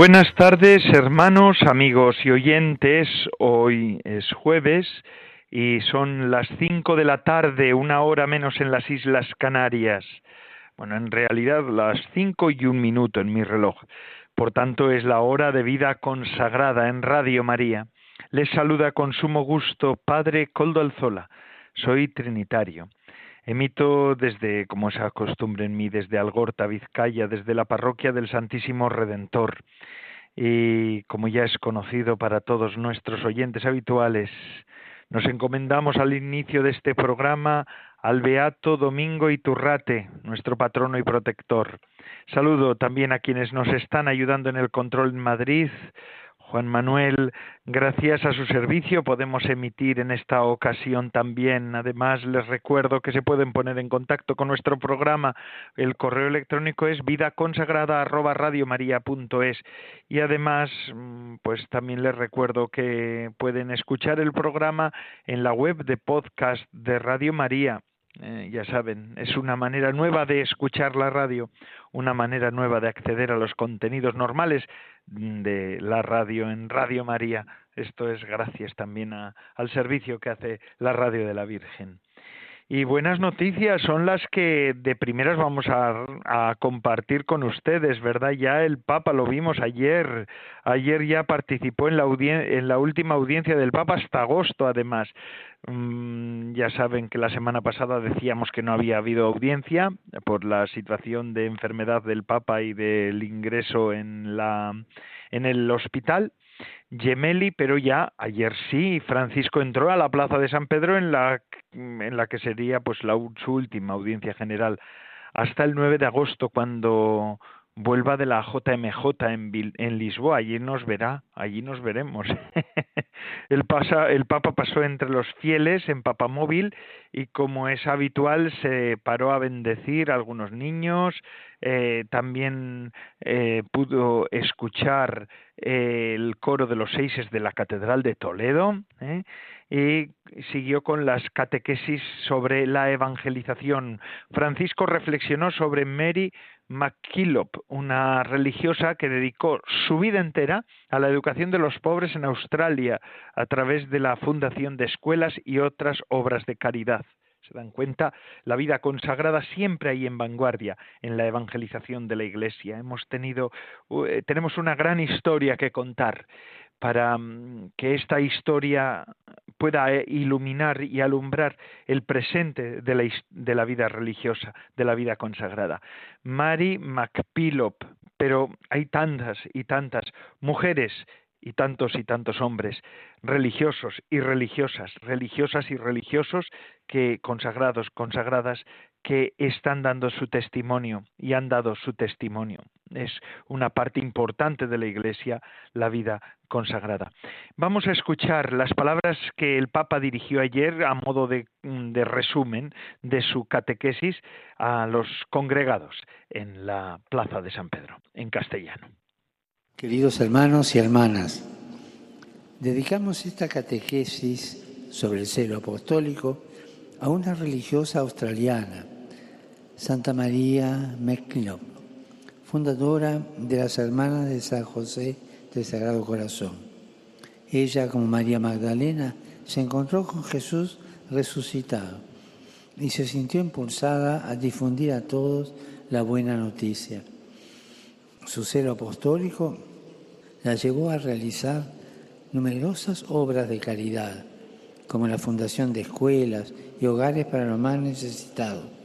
Buenas tardes, hermanos, amigos y oyentes. Hoy es jueves y son las cinco de la tarde, una hora menos en las Islas Canarias. Bueno, en realidad las cinco y un minuto en mi reloj. Por tanto, es la hora de vida consagrada en Radio María. Les saluda con sumo gusto Padre Coldo Alzola. Soy trinitario. Emito desde, como es costumbre en mí, desde Algorta, Vizcaya, desde la parroquia del Santísimo Redentor. Y como ya es conocido para todos nuestros oyentes habituales, nos encomendamos al inicio de este programa al Beato Domingo Iturrate, nuestro patrono y protector. Saludo también a quienes nos están ayudando en el control en Madrid, Juan Manuel, gracias a su servicio podemos emitir en esta ocasión también. Además, les recuerdo que se pueden poner en contacto con nuestro programa. El correo electrónico es vidaconsagrada@radiomaria.es y además, mm, pues también les recuerdo que pueden escuchar el programa en la web de podcast de Radio María. Eh, ya saben, es una manera nueva de escuchar la radio, una manera nueva de acceder a los contenidos normales de la radio en Radio María. Esto es gracias también al servicio que hace la radio de la Virgen. Y buenas noticias son las que de primeras vamos a, compartir con ustedes, ¿verdad? Ya el Papa lo vimos ayer, ayer ya participó en la, en la última audiencia del Papa hasta agosto, además. Mm, ya saben que la semana pasada decíamos que no había habido audiencia por la situación de enfermedad del Papa y del ingreso en la en el hospital Gemelli, pero ya ayer sí, Francisco entró a la Plaza de San Pedro en la, en la que sería pues la, su última audiencia general hasta el 9 de agosto cuando vuelva de la JMJ en, en Lisboa, allí nos verá, allí nos veremos. el, pasa, el Papa pasó entre los fieles en Papamóvil y como es habitual se paró a bendecir a algunos niños, eh, también eh, pudo escuchar eh, el coro de los seises de la Catedral de Toledo y siguió con las catequesis sobre la evangelización. Francisco reflexionó sobre Mary McKillop, una religiosa que dedicó su vida entera a la educación de los pobres en Australia a través de la fundación de escuelas y otras obras de caridad. Se dan cuenta, la vida consagrada siempre hay en vanguardia en la evangelización de la Iglesia. Hemos tenido, eh, tenemos una gran historia que contar para mm, que esta historia pueda eh, iluminar y alumbrar el presente de la, de la vida religiosa, de la vida consagrada. Mary McPillop, pero hay tantas y tantas mujeres y tantos y tantos hombres religiosos y religiosas, religiosas y religiosos que consagrados, consagradas que están dando su testimonio y han dado su testimonio. Es una parte importante de la Iglesia la vida consagrada. Vamos a escuchar las palabras que el Papa dirigió ayer a modo de, resumen de su catequesis a los congregados en la Plaza de San Pedro, en castellano. Queridos hermanos y hermanas, dedicamos esta catequesis sobre el celo apostólico a una religiosa australiana, Santa María McKillop, fundadora de las Hermanas de San José del Sagrado Corazón. Ella, como María Magdalena, se encontró con Jesús resucitado y se sintió impulsada a difundir a todos la buena noticia. Su celo apostólico la llevó a realizar numerosas obras de caridad, como la fundación de escuelas y hogares para los más necesitados,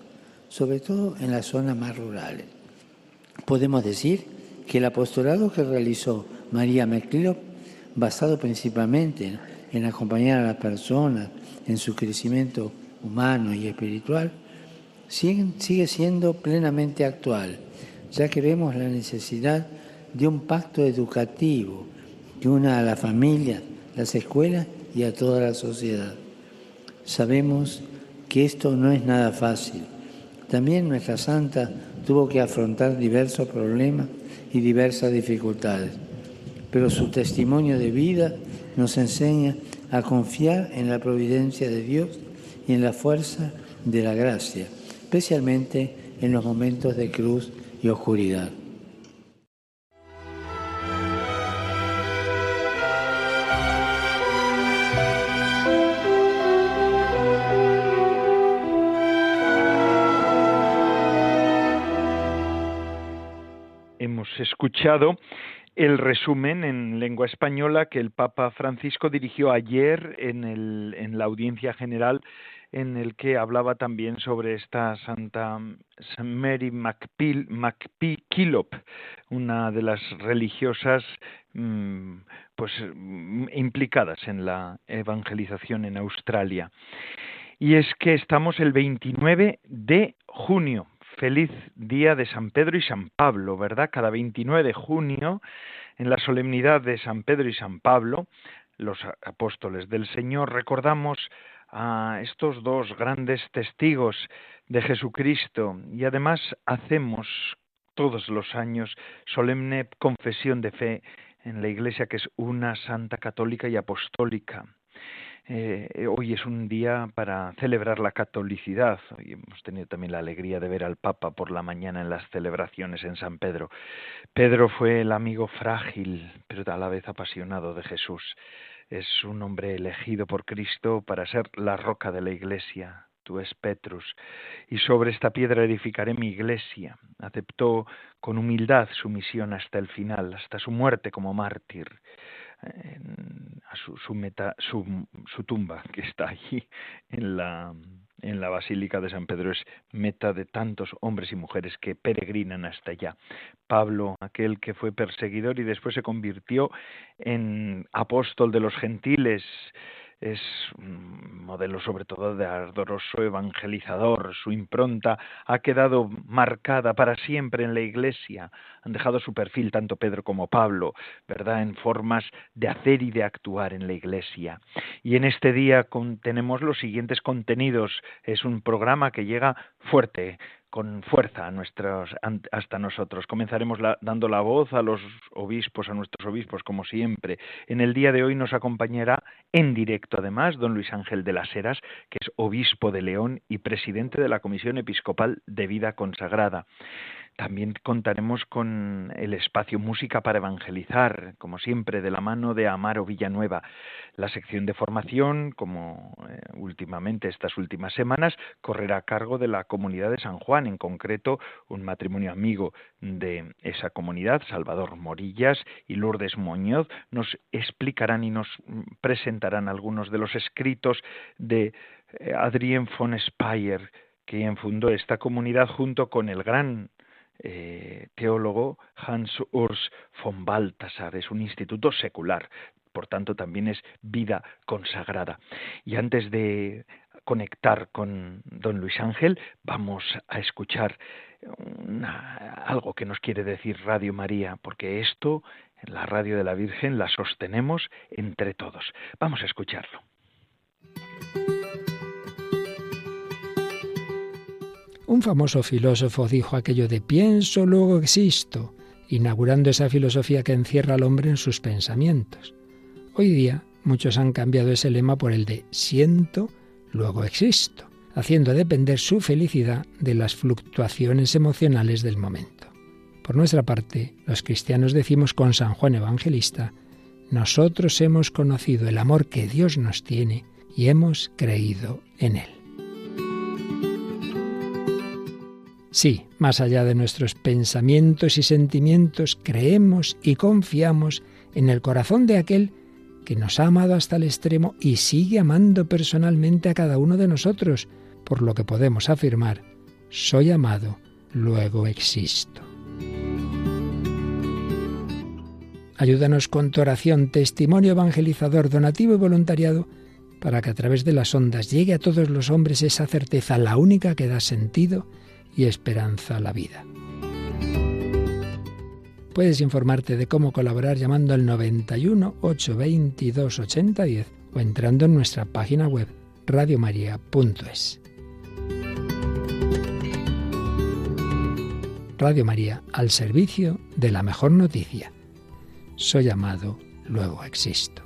sobre todo en las zonas más rurales. Podemos decir que el apostolado que realizó María McClellan, basado principalmente en acompañar a las personas en su crecimiento humano y espiritual, sigue siendo plenamente actual, ya que vemos la necesidad de un pacto educativo que una a la familia las escuelas y a toda la sociedad. Sabemos que esto no es nada fácil. También nuestra santa tuvo que afrontar diversos problemas y diversas dificultades, pero su testimonio de vida nos enseña a confiar en la providencia de Dios y en la fuerza de la gracia, especialmente en los momentos de cruz y oscuridad. Escuchado el resumen en lengua española que el Papa Francisco dirigió ayer en, el, en la audiencia general en el que hablaba también sobre esta Santa Mary MacKillop, una de las religiosas mm, pues mm, implicadas en la evangelización en Australia. Y es que estamos el 29 de junio, feliz día de San Pedro y San Pablo, ¿verdad? Cada 29 de junio, en la solemnidad de San Pedro y San Pablo, los apóstoles del Señor, recordamos a estos dos grandes testigos de Jesucristo y además hacemos todos los años solemne confesión de fe en la Iglesia que es una santa católica y apostólica. Eh, hoy es un día para celebrar la catolicidad. Hoy hemos tenido también la alegría de ver al Papa por la mañana en las celebraciones en San Pedro. Pedro fue el amigo frágil, pero a la vez apasionado de Jesús es un hombre elegido por Cristo para ser la roca de la iglesia. Tú es Petrus, y sobre esta piedra edificaré mi iglesia. Aceptó con humildad su misión hasta el final, hasta su muerte como mártir a su, su, meta, su, su tumba que está allí en la, en la Basílica de San Pedro es meta de tantos hombres y mujeres que peregrinan hasta allá. Pablo, aquel que fue perseguidor y después se convirtió en apóstol de los gentiles, es un modelo sobre todo de ardoroso evangelizador. Su impronta ha quedado marcada para siempre en la Iglesia. Han dejado su perfil tanto Pedro como Pablo, ¿verdad?, en formas de hacer y de actuar en la Iglesia. Y en este día tenemos los siguientes contenidos. Es un programa que llega fuerte, con fuerza a nuestros, hasta nosotros. Comenzaremos dando la voz a los obispos, a nuestros obispos, como siempre. En el día de hoy nos acompañará en directo, además, don Luis Ángel de las Heras, que es obispo de León y presidente de la Comisión Episcopal de Vida Consagrada. También contaremos con el espacio Música para Evangelizar, como siempre, de la mano de Amaro Villanueva. La sección de formación, como eh, últimamente estas últimas semanas, correrá a cargo de la comunidad de San Juan, en concreto un matrimonio amigo de esa comunidad, Salvador Morillas y Lourdes Muñoz, nos explicarán y nos presentarán algunos de los escritos de eh, Adrien von Speyer, quien fundó esta comunidad junto con el gran eh, teólogo Hans Urs von Balthasar. Es un instituto secular, por tanto también es vida consagrada. Y antes de conectar con don Luis Ángel, vamos a escuchar algo que nos quiere decir Radio María, porque esto, la radio de la Virgen, la sostenemos entre todos. Vamos a escucharlo. Un famoso filósofo dijo aquello de pienso, luego existo, inaugurando esa filosofía que encierra al hombre en sus pensamientos. Hoy día muchos han cambiado ese lema por el de siento, luego existo, haciendo depender su felicidad de las fluctuaciones emocionales del momento. Por nuestra parte, los cristianos decimos con San Juan Evangelista, nosotros hemos conocido el amor que Dios nos tiene y hemos creído en él. Sí, más allá de nuestros pensamientos y sentimientos, creemos y confiamos en el corazón de aquel que nos ha amado hasta el extremo y sigue amando personalmente a cada uno de nosotros, por lo que podemos afirmar, soy amado, luego existo. Ayúdanos con tu oración, testimonio evangelizador, donativo y voluntariado, para que a través de las ondas llegue a todos los hombres esa certeza, la única que da sentido y esperanza a la vida. Puedes informarte de cómo colaborar llamando al 91 822 8010 o entrando en nuestra página web radiomaria.es. Radio María al servicio de la mejor noticia. Soy amado, luego existo.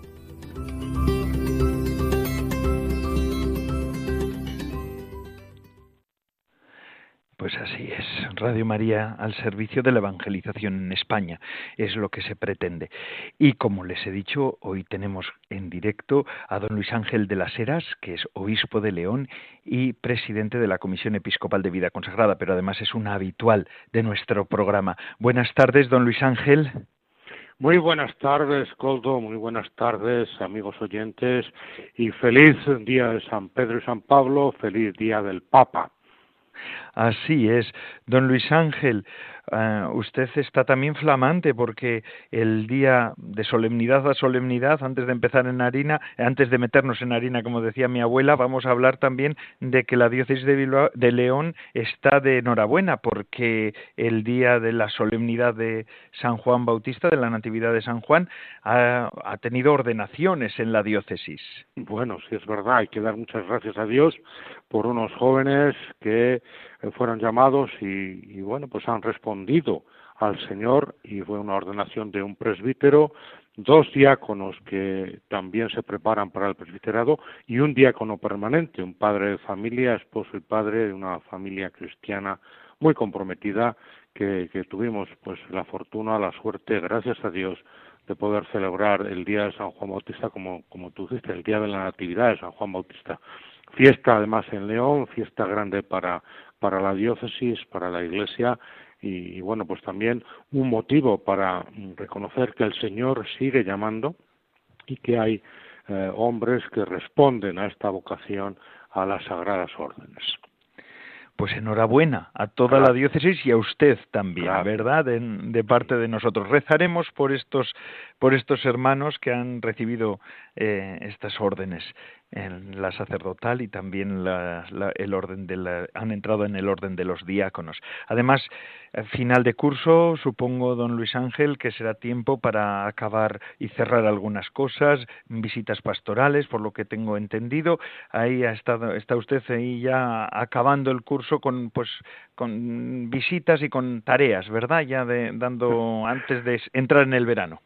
Pues así es, Radio María al servicio de la evangelización en España, es lo que se pretende. Y como les he dicho, hoy tenemos en directo a don Luis Ángel de las Heras, que es obispo de León y presidente de la Comisión Episcopal de Vida Consagrada, pero además es un habitual de nuestro programa. Buenas tardes, don Luis Ángel. Muy buenas tardes, Coldo, muy buenas tardes, amigos oyentes, y feliz día de San Pedro y San Pablo, feliz día del Papa. Así es. Don Luis Ángel, eh, usted está también flamante porque el día de solemnidad a solemnidad, antes de empezar en harina, antes de meternos en harina, como decía mi abuela, vamos a hablar también de que la diócesis de, de León está de enhorabuena porque el día de la solemnidad de San Juan Bautista, de la Natividad de San Juan, ha, tenido ordenaciones en la diócesis. Bueno, sí es verdad, hay que dar muchas gracias a Dios por unos jóvenes que fueron llamados y, bueno, pues han respondido al Señor y fue una ordenación de un presbítero, dos diáconos que también se preparan para el presbiterado y un diácono permanente, un padre de familia, esposo y padre de una familia cristiana muy comprometida que, tuvimos pues la fortuna, la suerte, gracias a Dios, de poder celebrar el día de San Juan Bautista como, como tú dijiste, el día de la Natividad de San Juan Bautista. Fiesta además en León, fiesta grande para, para la diócesis, para la iglesia y, bueno, pues también un motivo para reconocer que el Señor sigue llamando y que hay eh, hombres que responden a esta vocación a las sagradas órdenes. Pues enhorabuena a toda la diócesis y a usted también, ¿verdad? De, de, parte de nosotros. Rezaremos por estos, por estos hermanos que han recibido eh, estas órdenes en la sacerdotal y también el orden de la, han entrado en el orden de los diáconos. Además, final de curso, supongo, don Luis Ángel, que será tiempo para acabar y cerrar algunas cosas, visitas pastorales, por lo que tengo entendido. Ahí ha estado, está usted ahí ya acabando el curso con, pues, con visitas y con tareas, ¿verdad? Ya de, dando antes de entrar en el verano.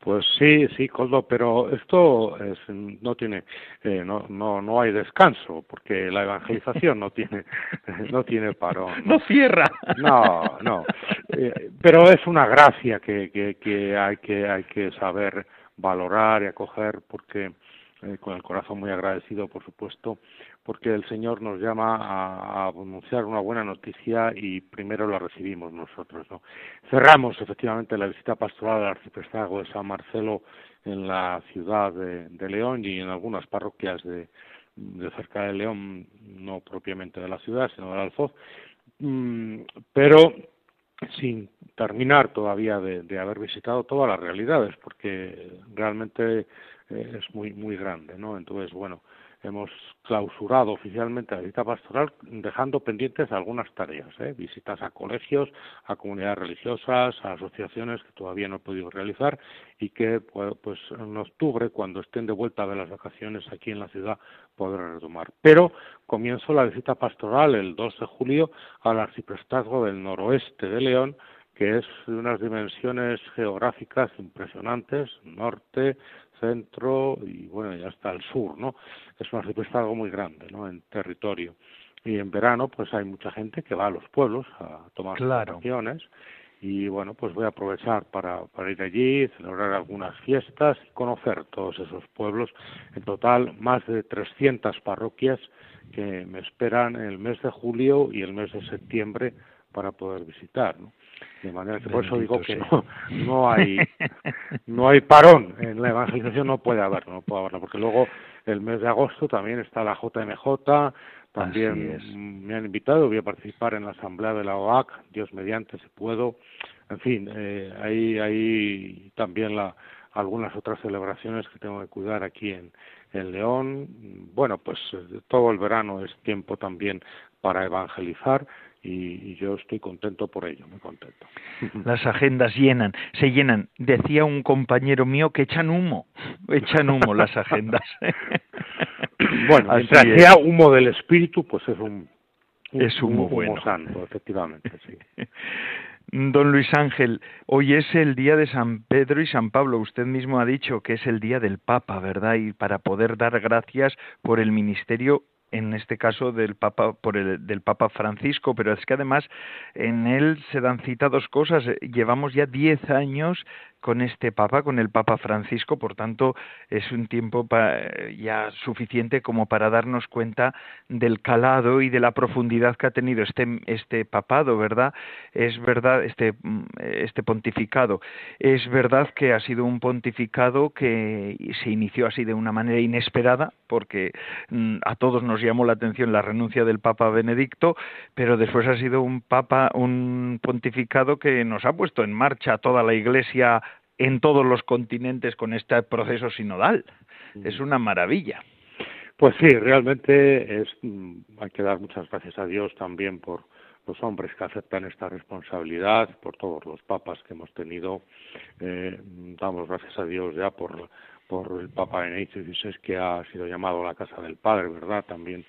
Pues sí, sí, Coldo, pero esto es, no tiene, eh, no, no, no hay descanso, porque la evangelización no tiene, no tiene parón. No, cierra. No, no. Eh, pero es una gracia que, que, que hay que hay que saber valorar y acoger, porque eh, con el corazón muy agradecido, por supuesto, porque el Señor nos llama a, anunciar una buena noticia y primero la recibimos nosotros. ¿no? Cerramos efectivamente la visita pastoral al arciprestazgo de San Marcelo en la ciudad de, León y en algunas parroquias de, cerca de León, no propiamente de la ciudad, sino del Alfoz, mm, pero sin terminar todavía de, haber visitado todas las realidades, porque realmente es muy muy grande, ¿no? Entonces, bueno, hemos clausurado oficialmente la visita pastoral dejando pendientes algunas tareas, ¿eh? visitas a colegios, a comunidades religiosas, a asociaciones que todavía no he podido realizar y que pues, pues en octubre, cuando estén de vuelta de las vacaciones aquí en la ciudad, podré retomar. Pero comienzo la visita pastoral el 2 de julio al arciprestazgo del noroeste de León, que es de unas dimensiones geográficas impresionantes, norte, centro y bueno, ya hasta el sur, ¿no? Es un arciprestazgo muy grande, ¿no? En territorio. Y en verano, pues hay mucha gente que va a los pueblos a tomar claro. vacaciones y bueno, pues voy a aprovechar para, para ir allí, celebrar algunas fiestas y conocer todos esos pueblos. En total, más de 300 parroquias que me esperan el mes de julio y el mes de septiembre para poder visitar, ¿no? De manera que por eso digo que no, no hay no hay parón en la evangelización, no puede haber, no puede haberlo, porque luego el mes de agosto también está la JMJ, también me han invitado, voy a participar en la asamblea de la OAC, Dios mediante, si puedo, en fin, eh, hay, hay también la, algunas otras celebraciones que tengo que cuidar aquí en, en León. Bueno, pues eh, todo el verano es tiempo también para evangelizar y, yo estoy contento por ello, muy contento. Las agendas llenan, se llenan. Decía un compañero mío que echan humo, echan humo las agendas. bueno, mientras sea humo del espíritu, pues es un, es humo, bueno. santo, efectivamente, sí. Don Luis Ángel, hoy es el día de San Pedro y San Pablo. Usted mismo ha dicho que es el día del Papa, ¿verdad? Y para poder dar gracias por el ministerio en este caso del Papa por el del Papa Francisco, pero es que además en él se dan cita dos cosas. Llevamos ya diez años con este Papa, con el Papa Francisco, por tanto es un tiempo ya suficiente como para darnos cuenta del calado y de la profundidad que ha tenido este, este papado, ¿verdad? Es verdad, este, este pontificado. Es verdad que ha sido un pontificado que se inició así de una manera inesperada, porque mm, a todos nos llamó la atención la renuncia del Papa Benedicto, pero después ha sido un Papa, un pontificado que nos ha puesto en marcha toda la Iglesia en todos los continentes con este proceso sinodal. Es una maravilla. Pues sí, realmente es, mm, hay que dar muchas gracias a Dios también por los hombres que aceptan esta responsabilidad, por todos los papas que hemos tenido. Eh, damos gracias a Dios ya por, por el Papa Benedicto XVI que ha sido llamado la casa del Padre, ¿verdad? También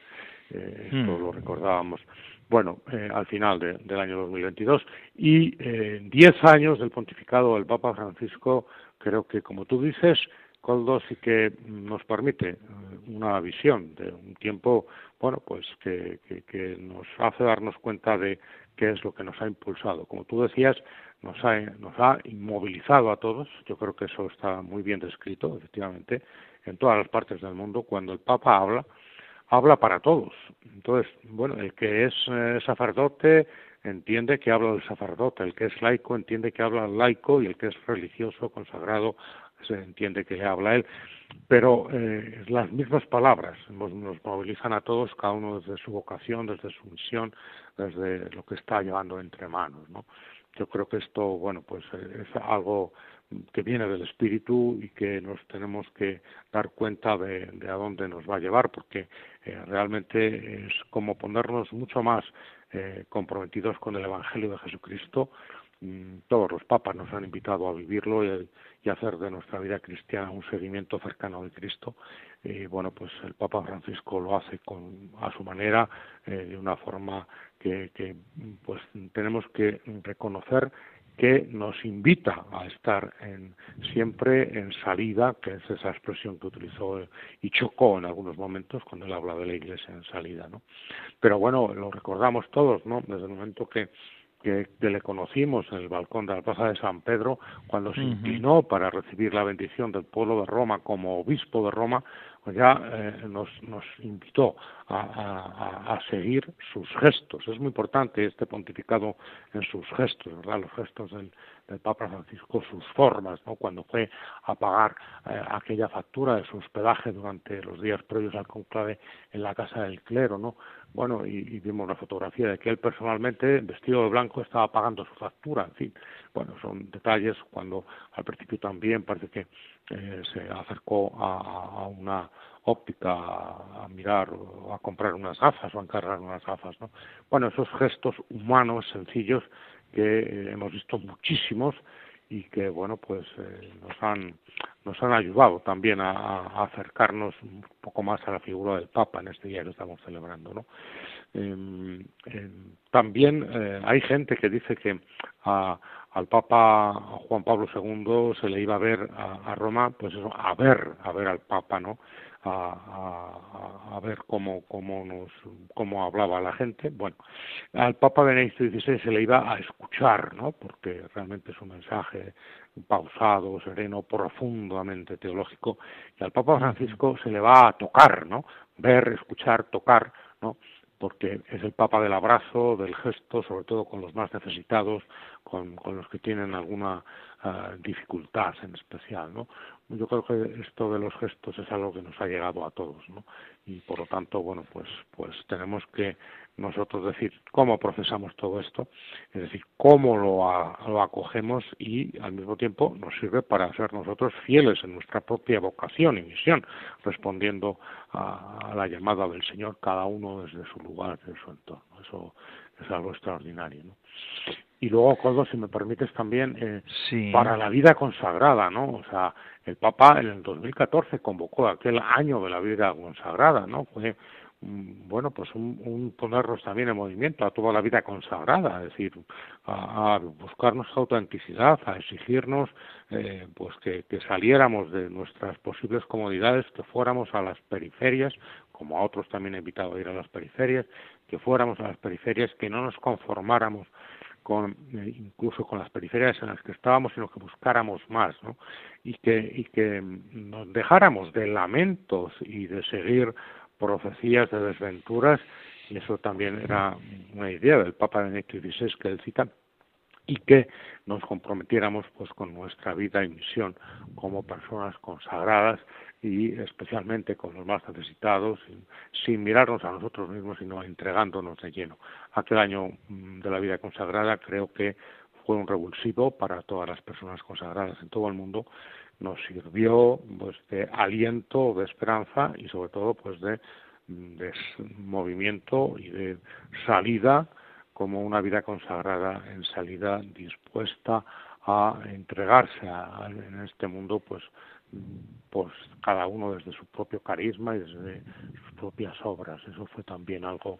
eh, esto hmm. lo recordábamos bueno, eh, al final del año 2022. Y eh, diez años del pontificado del Papa Francisco, creo que, como tú dices, Coldo sí que nos permite eh, una visión de un tiempo, bueno, pues que, que, nos hace darnos cuenta de qué es lo que nos ha impulsado. Como tú decías, nos ha, nos ha inmovilizado a todos. Yo creo que eso está muy bien descrito, efectivamente, en todas las partes del mundo. Cuando el Papa habla, habla para todos. Entonces, bueno, el que es eh, sacerdote entiende que habla del sacerdote, el que es laico entiende que habla el laico y el que es religioso, consagrado, se entiende que habla él. Pero eh, las mismas palabras nos, movilizan a todos, cada uno desde su vocación, desde su misión, desde lo que está llevando entre manos, ¿no? Yo creo que esto, bueno, pues eh, es algo que viene del espíritu y que nos tenemos que dar cuenta de, a dónde nos va a llevar, porque eh, realmente es como ponernos mucho más eh, comprometidos con el Evangelio de Jesucristo. Mm, todos los papas nos han invitado a vivirlo y, hacer de nuestra vida cristiana un seguimiento cercano de Cristo. Y bueno, pues el Papa Francisco lo hace con, a su manera, eh, de una forma que, pues tenemos que reconocer que nos invita a estar en, siempre en salida, que es esa expresión que utilizó y chocó en algunos momentos cuando él habla de la iglesia en salida, ¿no? Pero bueno, lo recordamos todos, ¿no? Desde el momento que que, le conocimos en el balcón de la Plaza de San Pedro, cuando se inclinó para recibir la bendición del pueblo de Roma como obispo de Roma, ya eh, nos, nos invitó a, a, seguir sus gestos. Es muy importante este pontificado en sus gestos, ¿verdad? Los gestos del, del Papa Francisco, sus formas, ¿no? Cuando fue a pagar eh, aquella factura de su hospedaje durante los días previos al conclave en la casa del clero, ¿no? Bueno, y, vimos una fotografía de que él personalmente, vestido de blanco, estaba pagando su factura, en fin. Bueno, son detalles cuando al principio también parece que eh, se acercó a, una óptica a, mirar o a comprar unas gafas o a encargar unas gafas, ¿no? Bueno, esos gestos humanos sencillos que eh, hemos visto muchísimos y que bueno pues eh, nos han nos han ayudado también a, acercarnos un poco más a la figura del Papa en este día que estamos celebrando no em, em, también eh, hay gente que dice que al Papa Juan Pablo II se le iba a ver a, a Roma pues eso a ver a ver al Papa no a, a, ver cómo, cómo, nos, cómo hablaba la gente. Bueno, al Papa Benedicto XVI se le iba a escuchar, ¿no? porque realmente es un mensaje pausado, sereno, profundamente teológico, y al Papa Francisco se le va a tocar, ¿no? ver, escuchar, tocar, ¿no? Porque es el Papa del abrazo, del gesto, sobre todo con los más necesitados, con, con los que tienen alguna ah, dificultad en especial, ¿no? Yo creo que esto de los gestos es algo que nos ha llegado a todos, ¿no? Y por lo tanto, bueno, pues, pues tenemos que nosotros decir cómo procesamos todo esto, es decir, cómo lo, lo acogemos y al mismo tiempo nos sirve para ser nosotros fieles en nuestra propia vocación y misión, respondiendo a, la llamada del Señor, cada uno desde su lugar, desde su entorno. Eso es algo extraordinario. ¿no? Y luego, Coldo, si me permites también, eh, para la vida consagrada, ¿no? O sea, el Papa en el 2014 convocó aquel año de la vida consagrada, ¿no? Fue bueno, pues un, ponernos también en movimiento a toda la vida consagrada, es decir, a, a buscar nuestra autenticidad, a exigirnos eh, pues que, saliéramos de nuestras posibles comodidades, que fuéramos a las periferias, como a otros también he invitado a ir a las periferias, que fuéramos a las periferias, que no nos conformáramos con, eh, incluso con las periferias en las que estábamos, sino que buscáramos más, ¿no? Y que, y que nos dejáramos de lamentos y de seguir profecías de desventuras, y eso también era una idea del Papa Benedicto XVI que él cita, y que nos comprometiéramos pues con nuestra vida y misión como personas consagradas y especialmente con los más necesitados, sin, mirarnos a nosotros mismos, sino entregándonos de lleno. Aquel año mm, de la vida consagrada creo que fue un revulsivo para todas las personas consagradas en todo el mundo nos sirvió pues de aliento, de esperanza y sobre todo pues de, de movimiento y de salida como una vida consagrada en salida dispuesta a entregarse a, en este mundo pues pues cada uno desde su propio carisma y desde sus propias obras. Eso fue también algo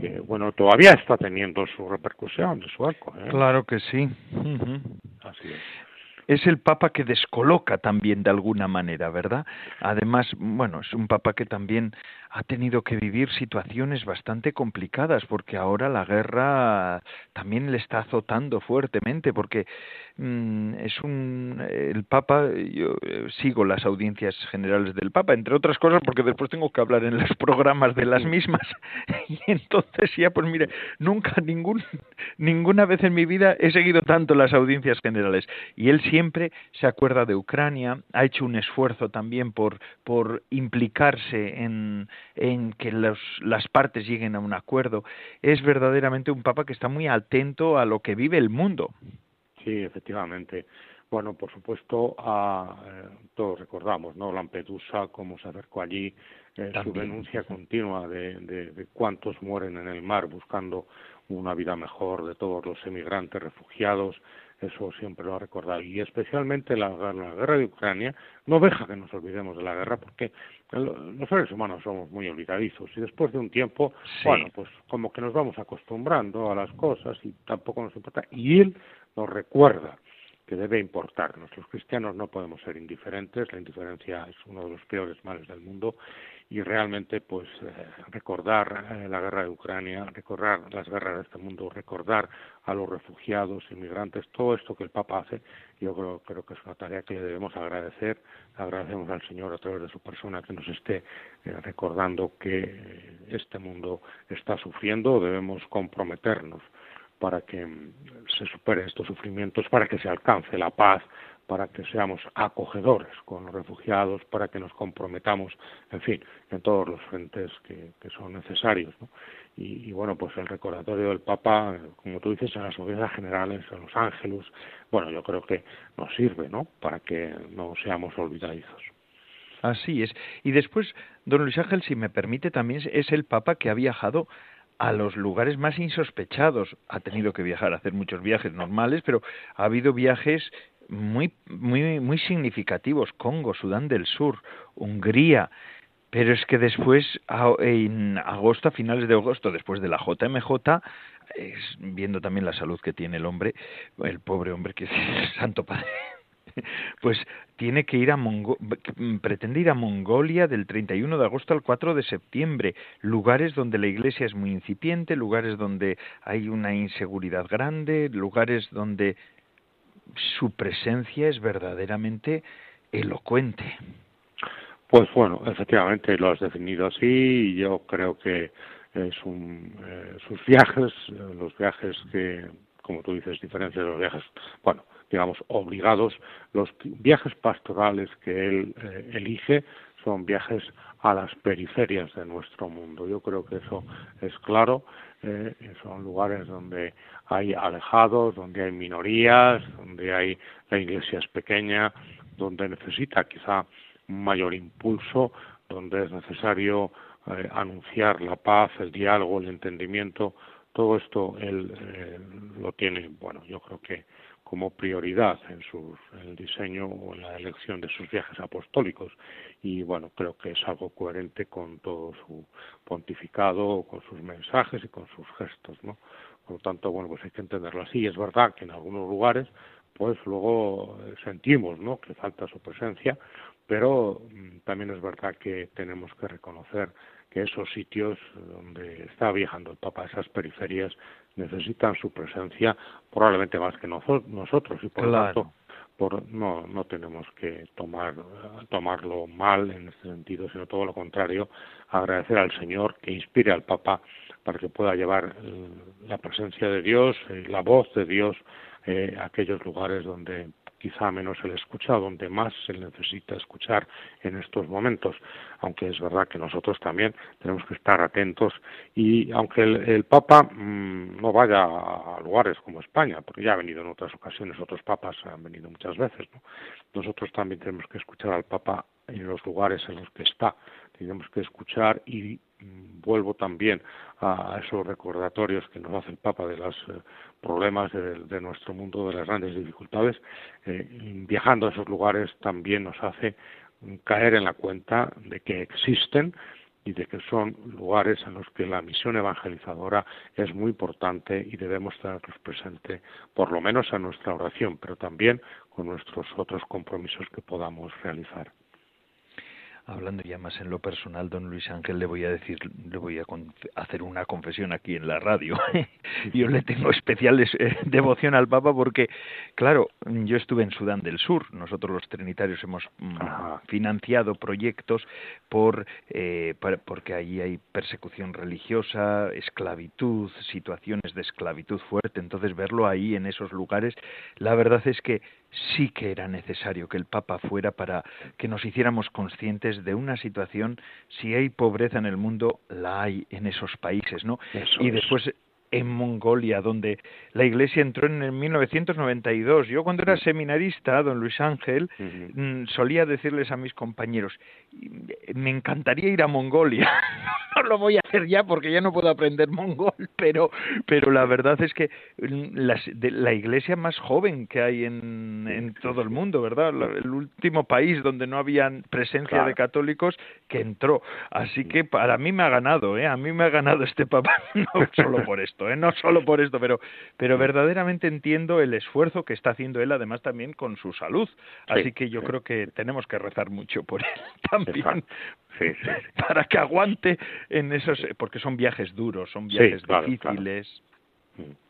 que, bueno, todavía está teniendo su repercusión, de su eco. ¿eh? Claro que sí. Así es es el Papa que descoloca también de alguna manera, ¿verdad? Además, bueno, es un Papa que también ha tenido que vivir situaciones bastante complicadas, porque ahora la guerra también le está azotando fuertemente, porque mm, es un el Papa, yo eh, sigo las audiencias generales del Papa, entre otras cosas, porque después tengo que hablar en los programas de las mismas, y entonces ya, pues mire, nunca ningún ninguna vez en mi vida he seguido tanto las audiencias generales, y él siempre se acuerda de Ucrania, ha hecho un esfuerzo también por, por implicarse en, en que los, las partes lleguen a un acuerdo. Es verdaderamente un papa que está muy atento a lo que vive el mundo. Sí, efectivamente. Bueno, por supuesto, a, eh, todos recordamos, ¿no? Lampedusa, cómo se acercó allí, eh, su denuncia continua de, de, de, cuántos mueren en el mar buscando una vida mejor, de todos los emigrantes, refugiados, eso siempre lo ha recordado. Y especialmente la, la, guerra de Ucrania no deja que nos olvidemos de la guerra porque los seres humanos somos muy olvidadizos y después de un tiempo, bueno, pues como que nos vamos acostumbrando a las cosas y tampoco nos importa. Y él nos recuerda que debe importarnos. Los cristianos no podemos ser indiferentes, la indiferencia es uno de los peores males del mundo y realmente pues eh, recordar eh, la guerra de Ucrania, recordar las guerras de este mundo, recordar a los refugiados, inmigrantes, todo esto que el Papa hace, yo creo, creo que es una tarea que le debemos agradecer, agradecemos al Señor a través de su persona que nos esté eh, recordando que este mundo está sufriendo, debemos comprometernos para que mm, se superen estos sufrimientos, para que se alcance la paz, para que seamos acogedores con los refugiados, para que nos comprometamos, en fin, en todos los frentes que, son necesarios. ¿no? Y, bueno, pues el recordatorio del Papa, como tú dices, en las audiencias generales, en los ángeles, bueno, yo creo que nos sirve, ¿no? Para que no seamos olvidadizos. Así es. Y después, don Luis Ángel, si me permite, también es el Papa que ha viajado a los lugares más insospechados. Ha tenido que viajar, hacer muchos viajes normales, pero ha habido viajes muy, muy, muy significativos, Congo, Sudán del Sur, Hungría, pero es que después, en agosto, a finales de agosto, después de la JMJ, viendo también la salud que tiene el hombre, el pobre hombre que es Santo Padre, pues tiene que ir a Mongo pretende ir a Mongolia del 31 de agosto al 4 de septiembre, lugares donde la iglesia es muy incipiente, lugares donde hay una inseguridad grande, lugares donde su presencia es verdaderamente elocuente. Pues bueno, efectivamente lo has definido así yo creo que es un, eh, sus viajes, los viajes que, como tú dices, diferentes de los viajes, bueno, digamos, obligados. Los viajes pastorales que él eh, elige son viajes a las periferias de nuestro mundo. Yo creo que eso es claro. Eh, son lugares donde hay alejados, donde hay minorías, donde hay la iglesia es pequeña, donde necesita quizá un mayor impulso, donde es necesario eh, anunciar la paz, el diálogo, el entendimiento. Todo esto él eh, lo tiene, bueno, yo creo que como prioridad en, el diseño o en la elección de sus viajes apostólicos. Y bueno creo que es algo coherente con todo su pontificado con sus mensajes y con sus gestos no por lo tanto bueno pues hay que entenderlo así. Es verdad que en algunos lugares pues luego sentimos no que falta su presencia pero mm, también es verdad que tenemos que reconocer que esos sitios donde está viajando el Papa, esas periferias, necesitan su presencia probablemente más que nosotros y por lo tanto no, no tenemos que tomar, tomarlo mal en este sentido, sino todo lo contrario, agradecer al Señor que inspire al Papa para que pueda llevar eh, la presencia de Dios, eh, la voz de Dios eh, a aquellos lugares donde quizá menos se le escucha, donde más se necesita escuchar en estos momentos, aunque es verdad que nosotros también tenemos que estar atentos y aunque el, Papa mm, no vaya a lugares como España, porque ya ha venido en otras ocasiones, otros papas han venido muchas veces, nosotros también tenemos que escuchar al Papa en los lugares en los que está, tenemos que escuchar y mm, vuelvo también a esos recordatorios que nos hace el Papa de los eh, problemas de, nuestro mundo, de las grandes dificultades. Eh, viajando a esos lugares también nos hace caer en la cuenta de que existen y de que son lugares en los que la misión evangelizadora es muy importante y debemos tenerlos presente, por lo menos en nuestra oración, pero también con nuestros otros compromisos que podamos realizar hablando ya más en lo personal, don Luis Ángel, le voy a decir, le voy a hacer una confesión aquí en la radio. yo le tengo especial eh, devoción al Papa porque, claro, yo estuve en Sudán del Sur. Nosotros los trinitarios hemos mm, financiado proyectos por eh, porque allí hay persecución religiosa, esclavitud, situaciones de esclavitud fuerte. Entonces verlo ahí en esos lugares, la verdad es que sí que era necesario que el Papa fuera para que nos hiciéramos conscientes de una situación, si hay pobreza en el mundo, la hay en esos países, ¿no? y después en Mongolia, donde la Iglesia entró en el 1992. Yo cuando era seminarista, don Luis Ángel, mm, solía decirles a mis compañeros, me encantaría ir a Mongolia. no lo voy a hacer ya porque ya no puedo aprender mongol, pero, pero la verdad es que mm, la Iglesia más joven que hay en, en todo el mundo, ¿verdad? El último país donde no había presencia de católicos que entró. Así que para mí me ha ganado, ¿eh? A mí me ha ganado este papá, no solo por esto. ¿Eh? no solo por esto, pero, pero mm. verdaderamente entiendo el esfuerzo que está haciendo él, además también con su salud. Así que yo creo que tenemos que rezar mucho por él también. para que aguante en esos, porque son viajes duros, son viajes difíciles. Mm.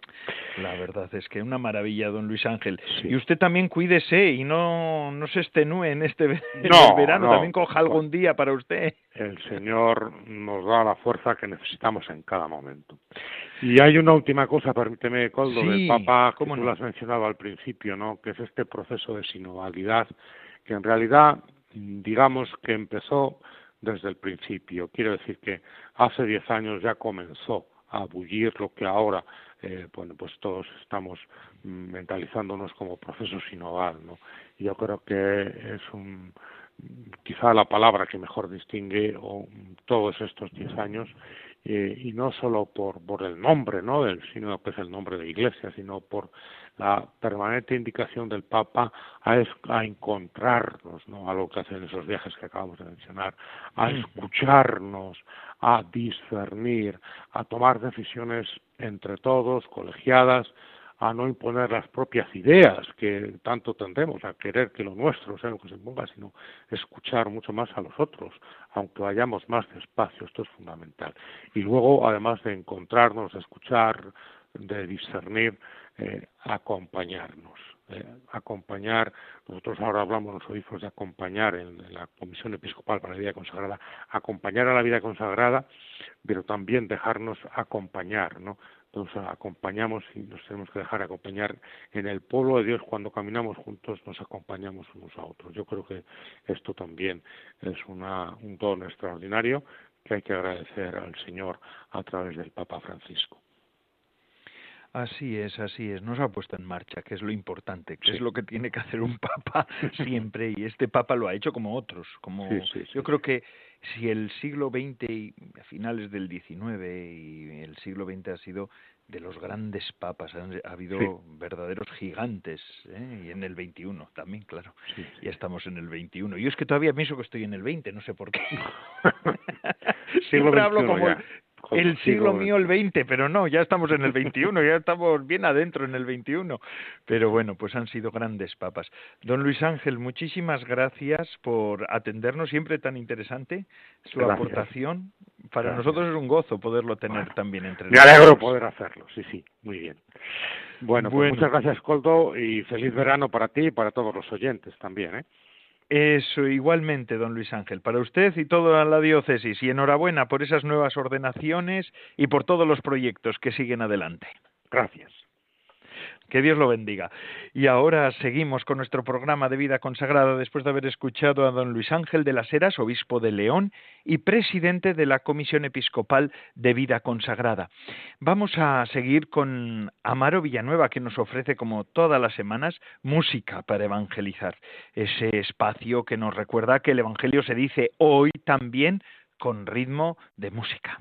La verdad es que una maravilla, don Luis Ángel. Y usted también cuídese y no, no se estenúe en este verano, también coja algún día para usted. El Señor nos da la fuerza que necesitamos en cada momento. Y hay una última cosa, permíteme, Coldo, del Papa, como no? lo has mencionado al principio, ¿no? que es este proceso de sinodalidad, que en realidad, digamos que empezó desde el principio. Quiero decir que hace diez años ya comenzó a bullir lo que ahora eh, bueno, pues todos estamos mentalizándonos como proceso sinodal, ¿no? Y yo creo que es un, quizá la palabra que mejor distingue o, todos estos diez años eh, y no solo por, por el nombre ¿no? del sino que es el nombre de iglesia, sino por la permanente indicación del Papa a, a encontrarnos, ¿no? a lo que hacen esos viajes que acabamos de mencionar, a escucharnos, a discernir, a tomar decisiones entre todos, colegiadas, a no imponer las propias ideas que tanto tendemos a querer que lo nuestro sea lo que se ponga, sino escuchar mucho más a los otros, aunque vayamos más despacio, esto es fundamental. Y luego, además de encontrarnos, de escuchar, de discernir, eh, acompañarnos, eh, acompañar, nosotros ahora hablamos los obispos de acompañar en, la Comisión Episcopal para la Vida Consagrada, acompañar a la vida consagrada, pero también dejarnos acompañar, ¿no? Entonces acompañamos y nos tenemos que dejar acompañar en el pueblo de Dios cuando caminamos juntos, nos acompañamos unos a otros. Yo creo que esto también es una, un don extraordinario que hay que agradecer al Señor a través del Papa Francisco. Así es, así es. Nos ha puesto en marcha, que es lo importante, que es lo que tiene que hacer un papa siempre. Y este papa lo ha hecho como otros. Como yo creo que si el siglo XX y a finales del XIX y el siglo XX ha sido de los grandes papas, ha habido verdaderos gigantes, ¿eh? y en el XXI también, claro. Ya estamos en el XXI. Yo es que todavía pienso que estoy en el XX, no sé por qué. Siempre hablo como, el siglo mío el 20, pero no, ya estamos en el 21, ya estamos bien adentro en el 21. Pero bueno, pues han sido grandes papas. Don Luis Ángel, muchísimas gracias por atendernos, siempre tan interesante su aportación. Para nosotros es un gozo poderlo tener también entre nosotros. Me alegro poder hacerlo, sí, sí, muy bien. Bueno, pues muchas gracias, Coldo, y feliz verano para ti y para todos los oyentes también, ¿eh? Eso, igualmente, don Luis Ángel, para usted y toda la diócesis. Y enhorabuena por esas nuevas ordenaciones y por todos los proyectos que siguen adelante. Gracias. Que Dios lo bendiga. Y ahora seguimos con nuestro programa de vida consagrada después de haber escuchado a don Luis Ángel de las Heras, obispo de León y presidente de la Comisión Episcopal de Vida Consagrada. Vamos a seguir con Amaro Villanueva, que nos ofrece, como todas las semanas, música para evangelizar. Ese espacio que nos recuerda que el Evangelio se dice hoy también con ritmo de música.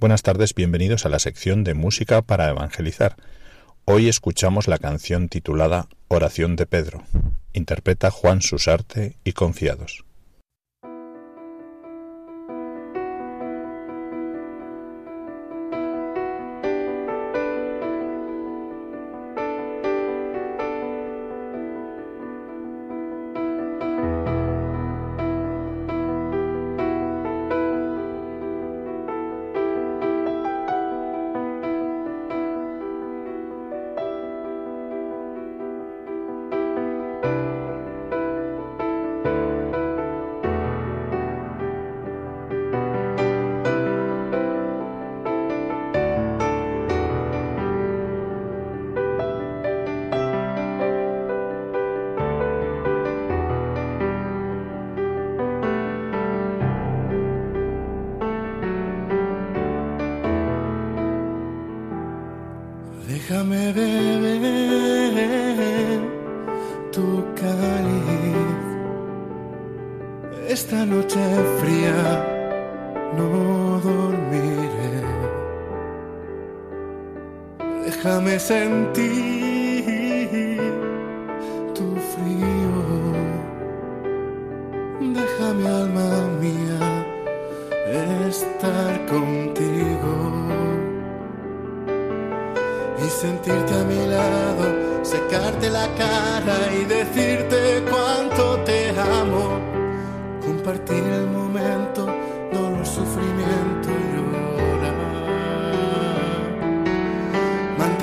Buenas tardes, bienvenidos a la sección de música para evangelizar. Hoy escuchamos la canción titulada Oración de Pedro. Interpreta Juan Susarte y Confiados.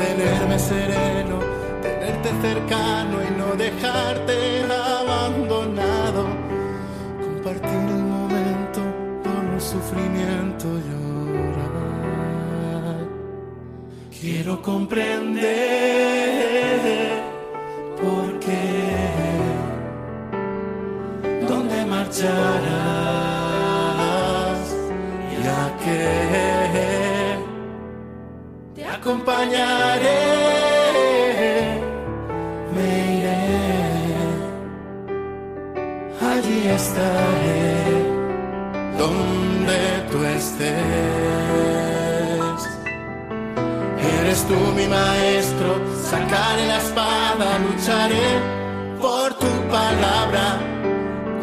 mantenerme sereno, tenerte cercano y no dejarte abandonado, compartir el momento con el sufrimiento llorar. Quiero comprender por qué, dónde marcharás. acompañaré, me iré, allí estaré, donde tú estés. Eres tú mi maestro, sacaré la espada, lucharé por tu palabra,